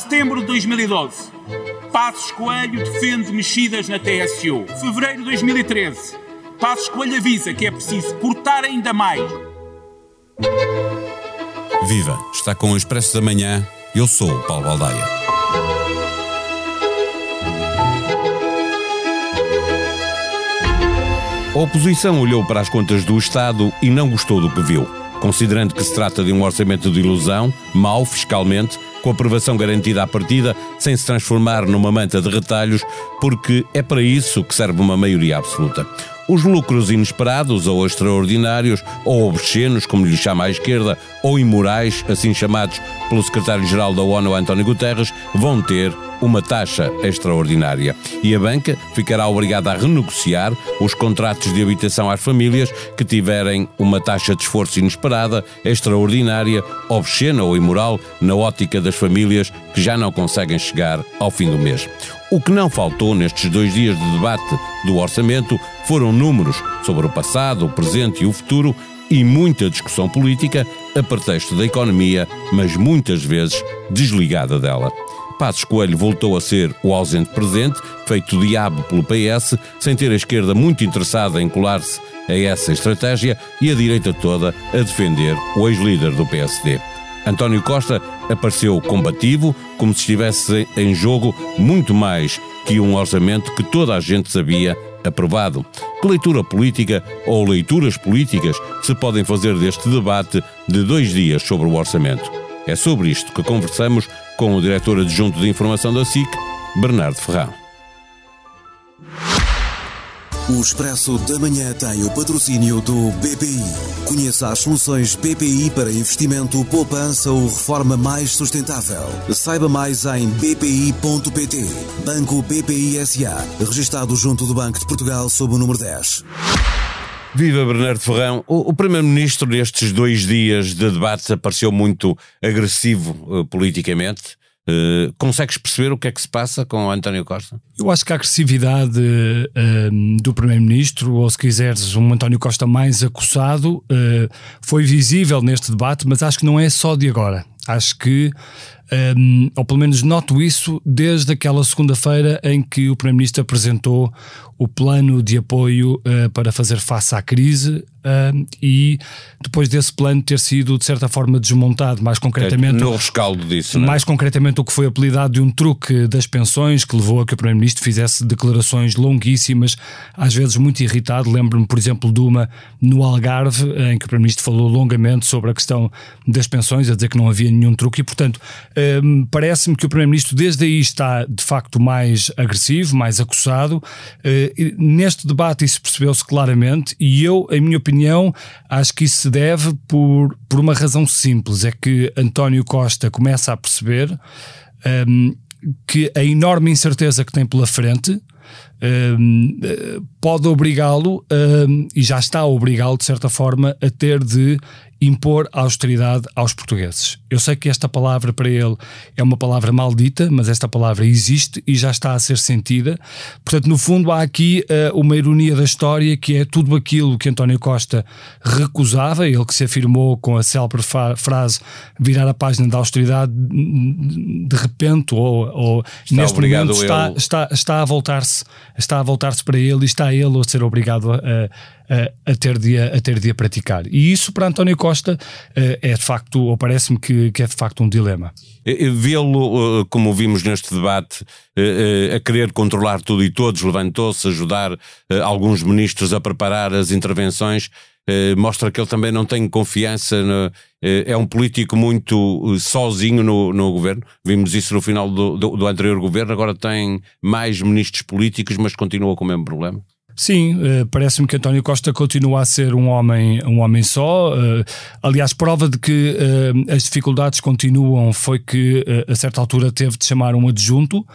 Setembro de 2012. Passos Coelho defende mexidas na TSU. Fevereiro de 2013. Passos Coelho avisa que é preciso cortar ainda mais. Viva! Está com o Expresso da Manhã. Eu sou o Paulo Baldaia. A oposição olhou para as contas do Estado e não gostou do que viu. Considerando que se trata de um orçamento de ilusão, mau fiscalmente, com aprovação garantida à partida, sem se transformar numa manta de retalhos, porque é para isso que serve uma maioria absoluta. Os lucros inesperados ou extraordinários, ou obscenos, como lhe chama a esquerda, ou imorais, assim chamados pelo secretário-geral da ONU, António Guterres, vão ter uma taxa extraordinária. E a banca ficará obrigada a renegociar os contratos de habitação às famílias que tiverem uma taxa de esforço inesperada, extraordinária, obscena ou imoral na ótica das famílias que já não conseguem chegar ao fim do mês. O que não faltou nestes dois dias de debate do orçamento foram números sobre o passado, o presente e o futuro e muita discussão política a pretexto da economia, mas muitas vezes desligada dela. Passos Coelho voltou a ser o ausente presente, feito diabo pelo PS, sem ter a esquerda muito interessada em colar-se a essa estratégia e a direita toda a defender o ex-líder do PSD. António Costa apareceu combativo, como se estivesse em jogo muito mais que um orçamento que toda a gente sabia aprovado. Que leitura política ou leituras políticas se podem fazer deste debate de dois dias sobre o orçamento? É sobre isto que conversamos com o diretor adjunto de informação da SIC, Bernardo Ferrão. O Expresso da Manhã tem o patrocínio do BPI. Conheça as soluções BPI para investimento, poupança ou reforma mais sustentável. Saiba mais em bpi.pt. Banco BPI SA. Registado junto do Banco de Portugal sob o número 10. Viva Bernardo Ferrão. O, o Primeiro-Ministro, nestes dois dias de debate, apareceu muito agressivo uh, politicamente. Uh, consegues perceber o que é que se passa com António Costa? Eu acho que a agressividade uh, do Primeiro-Ministro, ou se quiseres, um António Costa mais acossado, uh, foi visível neste debate, mas acho que não é só de agora. Acho que, um, ou pelo menos noto isso, desde aquela segunda-feira em que o Primeiro-Ministro apresentou o plano de apoio uh, para fazer face à crise uh, e depois desse plano ter sido de certa forma desmontado, mais concretamente no rescaldo disso, é? mais concretamente o que foi apelidado de um truque das pensões que levou a que o primeiro-ministro fizesse declarações longuíssimas, às vezes muito irritado. Lembro-me, por exemplo, de uma no Algarve em que o primeiro-ministro falou longamente sobre a questão das pensões, a dizer que não havia nenhum truque e, portanto, um, parece-me que o primeiro-ministro desde aí está de facto mais agressivo, mais acossado. Uh, neste debate isso percebeu-se claramente e eu, em minha opinião, acho que isso se deve por, por uma razão simples, é que António Costa começa a perceber um, que a enorme incerteza que tem pela frente pode obrigá-lo, e já está a obrigá-lo de certa forma, a ter de impor austeridade aos portugueses. Eu sei que esta palavra para ele é uma palavra maldita, mas esta palavra existe e já está a ser sentida. Portanto, no fundo, há aqui uh, uma ironia da história que é tudo aquilo que António Costa recusava, ele que se afirmou com a célebre frase virar a página da austeridade, de repente, ou, ou neste momento, está, está, está a voltar-se está a voltar-se para ele e está ele a ser obrigado a, a, a, ter de, a ter de a praticar. E isso para António Costa eh, é de facto, ou parece-me que, que é de facto um dilema. Vê-lo, eh, como vimos neste debate, eh, a querer controlar tudo e todos, levantou-se a ajudar alguns ministros a preparar as intervenções, mostra que ele também não tem confiança, no, é um político muito sozinho no, no governo. Vimos isso no final do, do, do anterior governo, agora tem mais ministros políticos, mas continua com o mesmo problema. Sim, uh, parece-me que António Costa continua a ser um homem, um homem só. Uh, aliás, prova de que uh, as dificuldades continuam foi que a certa altura teve de chamar um adjunto.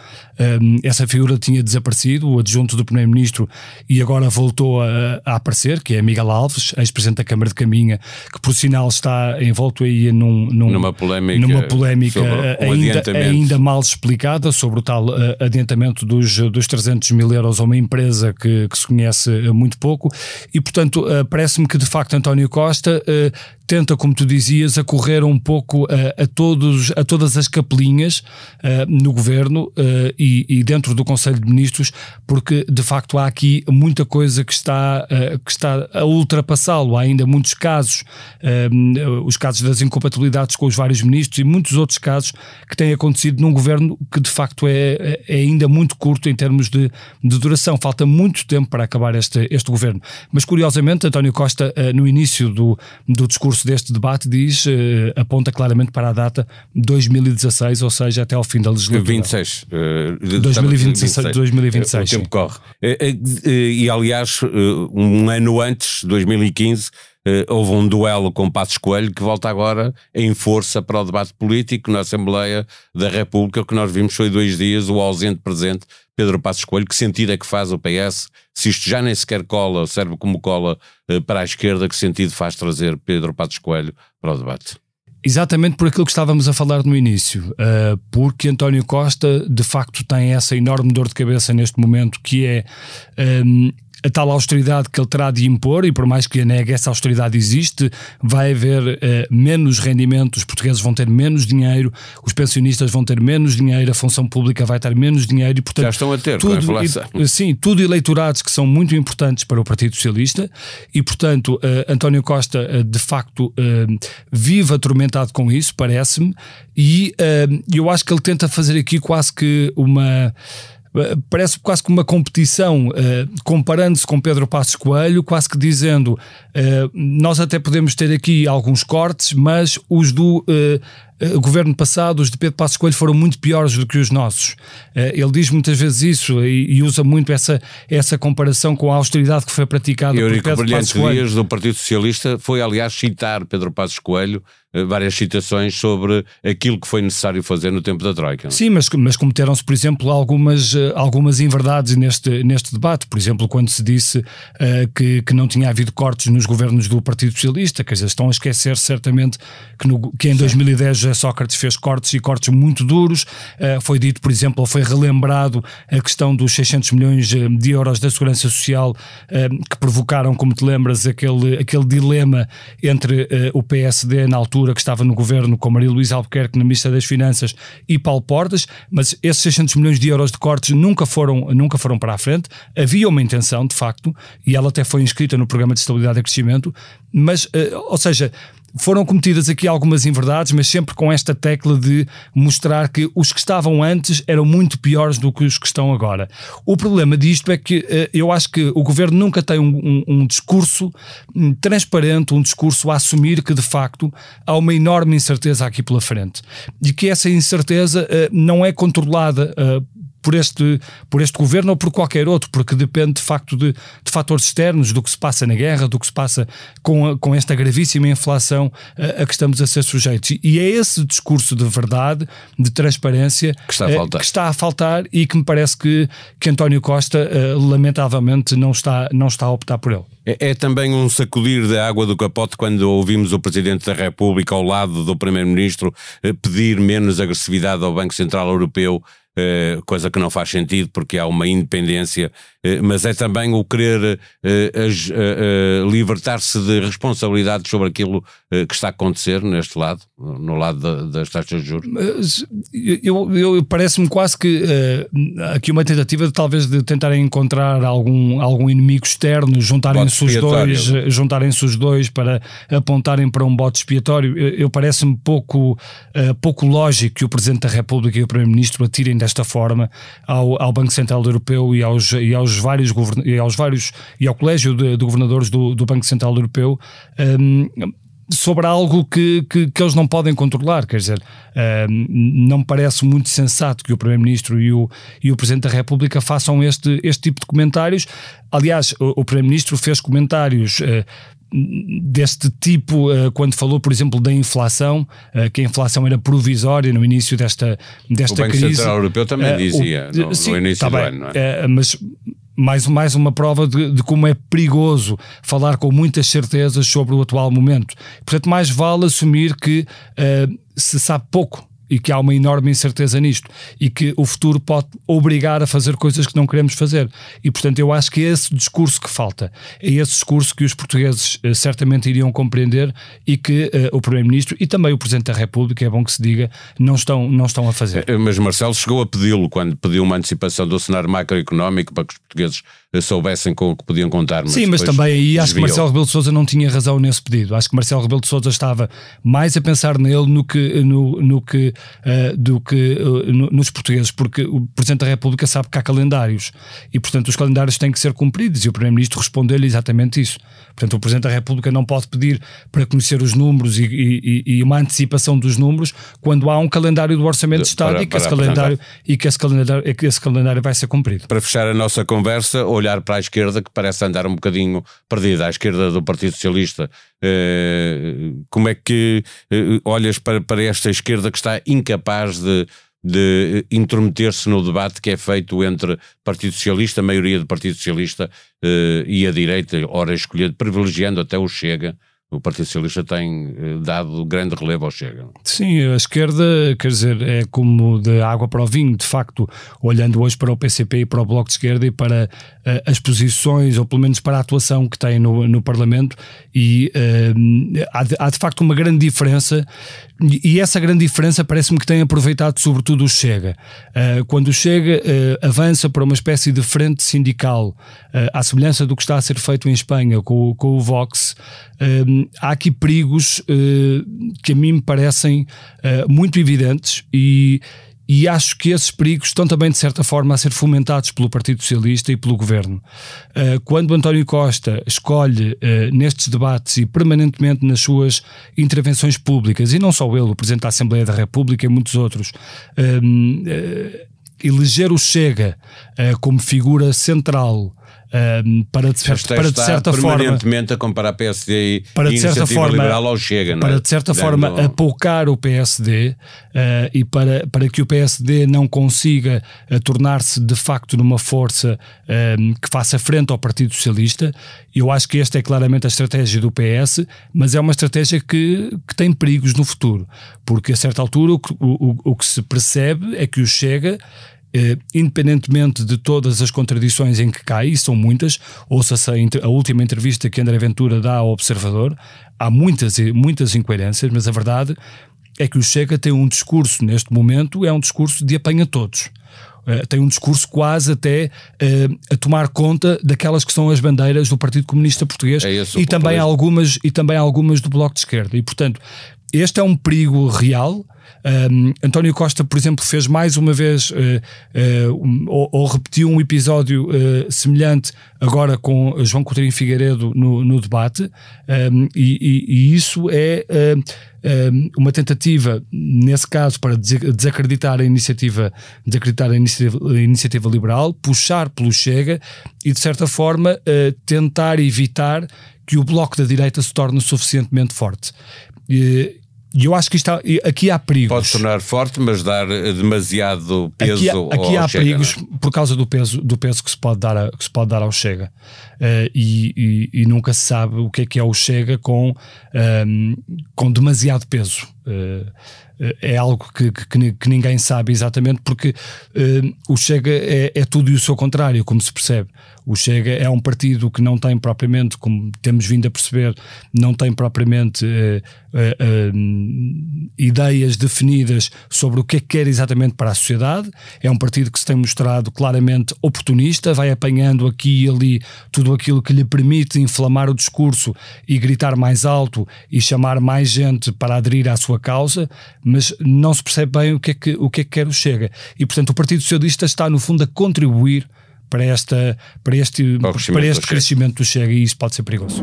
essa figura tinha desaparecido, o adjunto do Primeiro-Ministro, e agora voltou a, a, aparecer, que é Miguel Alves, ex-presidente da Câmara de Caminha, que por sinal está envolto aí num, num, numa polémica, numa polémica ainda, ainda, mal explicada sobre o tal adiantamento dos, dos 300 mil euros a uma empresa que, que se conhece muito pouco, e portanto uh, parece-me que de facto António Costa uh, tenta, como tu dizias, a correr um pouco a, a todos, a todas as capelinhas no governo e, e, dentro do Conselho de Ministros, porque de facto há aqui muita coisa que está, que está a ultrapassá-lo. Há ainda muitos casos, os casos das incompatibilidades com os vários ministros e muitos outros casos que têm acontecido num governo que de facto é, é ainda muito curto em termos de, de duração. Falta muito tempo para acabar este, este governo. Mas curiosamente, António Costa, no início do, do discurso curso deste debate diz, uh, aponta claramente para a data 2016, ou seja, até ao fim da legislatura. 26. Uh, 2026, 2026. O tempo corre. Uh, e aliás, um ano antes, 2015, houve um duelo com Passos Coelho que volta agora em força para o debate político na Assembleia da República. O que nós vimos foi dois dias o ausente presente Pedro Passos Coelho. Que sentido é que faz o PS? Se isto já nem sequer cola, serve como cola eh, para a esquerda, que sentido faz trazer Pedro Passos Coelho para o debate? Exatamente por aquilo que estávamos a falar no início, uh, porque António Costa de facto tem essa enorme dor de cabeça neste momento que é ehm, a tal austeridade que ele terá de impor, e por mais que a negue, essa austeridade existe, vai haver uh, menos rendimento, os portugueses vão ter menos dinheiro, os pensionistas vão ter menos dinheiro, a função pública vai ter menos dinheiro e, portanto. Já estão a ter, tudo, e, Sim, tudo eleitorados que são muito importantes para o Partido Socialista e, portanto, uh, António Costa, de facto, vive atormentado com isso, parece-me, e eu acho que ele tenta fazer aqui quase que uma parece quase que uma competição, uh, comparando-se com Pedro Passos Coelho, quase que dizendo uh, nós até podemos ter aqui alguns cortes, mas os do uh, o governo passado, os de Pedro Passos Coelho, foram muito piores do que os nossos. Ele diz muitas vezes isso e, usa muito essa, essa comparação com a austeridade que foi praticada Eurico por Pedro Passos Coelho. Dias, do Partido Socialista, foi aliás citar Pedro Passos Coelho eh, várias citações sobre aquilo que foi necessário fazer no tempo da Troika. Sim, mas, mas cometeram-se, por exemplo, algumas, eh, algumas inverdades neste, neste debate. Por exemplo, quando se disse uh, que, que não tinha havido cortes nos governos do Partido Socialista, quer dizer, estão a esquecer certamente que, no, que em Sim. 2010 José Sócrates fez cortes e cortes muito duros. Uh, foi dito, por exemplo, ou foi relembrado a questão dos 600 milhões de euros da Segurança Social uh, que provocaram, como te lembras, aquele, aquele dilema entre o PSD na altura que estava no governo com Maria Luísa Albuquerque na Ministra das Finanças e Paulo Portas, mas esses 600 milhões de euros de cortes nunca foram, nunca foram para a frente. Havia uma intenção, de facto, e ela até foi inscrita no Programa de Estabilidade e Crescimento, mas, eh, ou seja, foram cometidas aqui algumas inverdades, mas sempre com esta tecla de mostrar que os que estavam antes eram muito piores do que os que estão agora. O problema disto é que uh, eu acho que o governo nunca tem um, um, um discurso um, transparente, um discurso a assumir que de facto há uma enorme incerteza aqui pela frente e que essa incerteza uh, não é controlada uh, por este, por este governo ou por qualquer outro, porque depende de facto de, de fatores externos, do que se passa na guerra, do que se passa com, a, com esta gravíssima inflação a, a, que estamos a ser sujeitos. E é esse discurso de verdade, de transparência, que está a eh, faltar, que está a faltar e que me parece que, que António Costa, eh, lamentavelmente, não está, não está a optar por ele. É, é, também um sacudir da água do capote quando ouvimos o Presidente da República ao lado do Primeiro-Ministro eh, pedir menos agressividade ao Banco Central Europeu eh, coisa que não faz sentido porque há uma independência, eh, mas é também o querer eh, libertar-se de responsabilidades sobre aquilo que está a acontecer neste lado, no lado das taxas de juros. Eu, eu parece-me quase que aqui uma tentativa de talvez de tentar encontrar algum, algum inimigo externo, juntarem-se os dois, juntarem-se os dois para apontarem para um bote expiatório. Eu, eu parece-me pouco, pouco lógico que o Presidente da República e o Primeiro-Ministro atirem desta forma ao, ao Banco Central Europeu e aos, e aos vários e aos vários e ao colégio de, de governadores do, do, Banco Central Europeu um, sobre algo que, que, que, eles não podem controlar. Quer dizer, um, não parece muito sensato que o Primeiro-Ministro e o, e o Presidente da República façam este, este tipo de comentários. Aliás, o, o Primeiro-Ministro fez comentários uh, deste tipo, uh, quando falou, por exemplo, da inflação, uh, que a inflação era provisória no início desta, desta o Banco crise. Central Europeu também uh, dizia o, no, sim, no, início tá do bem, ano, é? mas mais, mais uma prova de, de, como é perigoso falar com muitas certezas sobre o atual momento. Portanto, mais vale assumir que se sabe pouco e que há uma enorme incerteza nisto e que o futuro pode obrigar a fazer coisas que não queremos fazer. E portanto, eu acho que é esse discurso que falta. É esse discurso que os portugueses uh, certamente iriam compreender e que uh, o Primeiro-Ministro e também o Presidente da República, é bom que se diga, não estão, não estão a fazer. Eh, mas Marcelo chegou a pedi-lo quando pediu uma antecipação do cenário macroeconómico para que os portugueses soubessem com o que podiam contar. Mas Sim, mas também aí acho que Marcelo Rebelo de Sousa não tinha razão nesse pedido. Acho que Marcelo Rebelo de Sousa estava mais a pensar nele no que, no, no que, uh, do que uh, no, nos portugueses, porque o Presidente da República sabe que há calendários e, portanto, os calendários têm que ser cumpridos e o Primeiro-Ministro respondeu-lhe exatamente isso. Portanto, o Presidente da República não pode pedir para conhecer os números e, e, e uma antecipação dos números quando há um calendário do Orçamento de Estado para, e, que esse calendário, e que esse calendário, que esse calendário vai ser cumprido. Para fechar a nossa conversa, olhar para a esquerda, que parece andar um bocadinho perdida, à esquerda do Partido Socialista, eh, como é que eh, olhas para, para esta esquerda que está incapaz de de intrometer-se no debate que é feito entre Partido Socialista, a maioria do Partido Socialista eh, e a direita, ora escolhendo, privilegiando até o Chega, o Partido Socialista tem eh, dado grande relevo ao Chega. Sim, a esquerda, quer dizer, é como de água para o vinho, de facto, olhando hoje para o PCP e para o Bloco de Esquerda e para uh, as posições, ou pelo menos para a atuação que tem no, no Parlamento, e uh, há, de, há, de, facto uma grande diferença, e essa grande diferença parece-me que tem aproveitado sobretudo o Chega. Uh, quando o Chega avança para uma espécie de frente sindical, à semelhança do que está a ser feito em Espanha com, o Vox, há aqui perigos que a mim me parecem muito evidentes e, e acho que esses perigos estão também, de certa forma, a ser fomentados pelo Partido Socialista e pelo Governo. Uh, quando António Costa escolhe nestes debates e permanentemente nas suas intervenções públicas, e não só ele, o Presidente da Assembleia da República e muitos outros, eleger o Chega como figura central um, para de, certo, para de certa forma permanentemente a comparar PSD e, para de certa forma liberal ao Chega, para é? de certa Dando... forma apoucar o PSD uh, e para, para que o PSD não consiga uh, tornar-se de facto numa força um, que faça frente ao Partido Socialista, eu acho que esta é claramente a estratégia do PS, mas é uma estratégia que, que tem perigos no futuro, porque a certa altura o, o, o que se percebe é que o Chega eh, independentemente de todas as contradições em que cai, e são muitas, ouça-se a, a, última entrevista que André Ventura dá ao Observador, há muitas, muitas incoerências, mas a verdade é que o Chega tem um discurso, neste momento, é um discurso de apanha-todos. Uh, tem um discurso quase até uh, a tomar conta daquelas que são as bandeiras do Partido Comunista Português é e, também algumas, e também algumas do Bloco de Esquerda. E, portanto, este é um perigo real um, António Costa, por exemplo, fez mais uma vez uh, uh, um, ou, ou, repetiu um episódio uh, semelhante agora com João Coutinho Figueiredo no, no debate, um, e, e, e, isso é uma tentativa, nesse caso, para desacreditar a iniciativa, desacreditar a iniciativa, a iniciativa liberal, puxar pelo Chega e, de certa forma, tentar evitar que o bloco da direita se torne suficientemente forte. E eu acho que está, aqui há perigos. Pode tornar forte, mas dar demasiado peso aqui, aqui há Chega, perigos é? por causa do peso, do peso que, se pode dar a, que se pode dar ao Chega. Uh, e, e, e, nunca se sabe o que é que é o Chega com, um, ehm, com demasiado peso. Uh, é algo que, que, que, ninguém sabe exatamente, porque uh, o Chega é, é, tudo e o seu contrário, como se percebe. O Chega é um partido que não tem propriamente, como temos vindo a perceber, não tem propriamente uh, uh, ideias definidas sobre o que é que quer exatamente para a sociedade. É um partido que se tem mostrado claramente oportunista, vai apanhando aqui e ali tudo aquilo que lhe permite inflamar o discurso e gritar mais alto e chamar mais gente para aderir à sua causa mas não se percebe bem o que é que, o que, é que quer o Chega. E, portanto, o Partido Socialista está, no fundo, a contribuir para, esta, para este, para, crescimento, para este do crescimento do Chega e isso pode ser perigoso.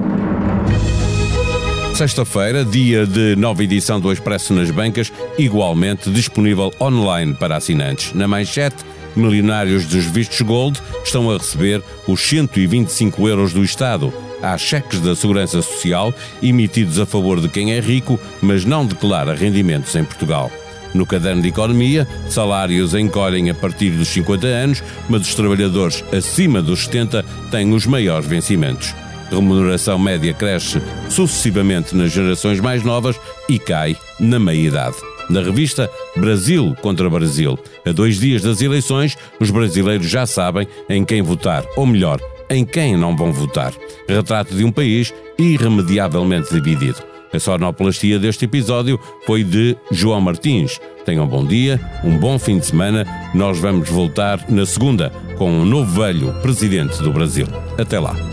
Sexta-feira, dia de nova edição do Expresso nas Bancas, igualmente disponível online para assinantes. Na manchete, milionários dos vistos Gold estão a receber os 125 euros do Estado há cheques da Segurança Social emitidos a favor de quem é rico, mas não declara rendimentos em Portugal. No caderno de economia, salários encolhem a partir dos 50 anos, mas os trabalhadores acima dos 70 têm os maiores vencimentos. A remuneração média cresce sucessivamente nas gerações mais novas e cai na meia-idade. Na revista, Brasil contra Brasil. A dois dias das eleições, os brasileiros já sabem em quem votar, ou melhor, em quem não vão votar. Retrato de um país irremediavelmente dividido. A sonoplastia deste episódio foi de João Martins. Tenham um bom dia, um bom fim de semana. Nós vamos voltar na segunda com um novo velho presidente do Brasil. Até lá.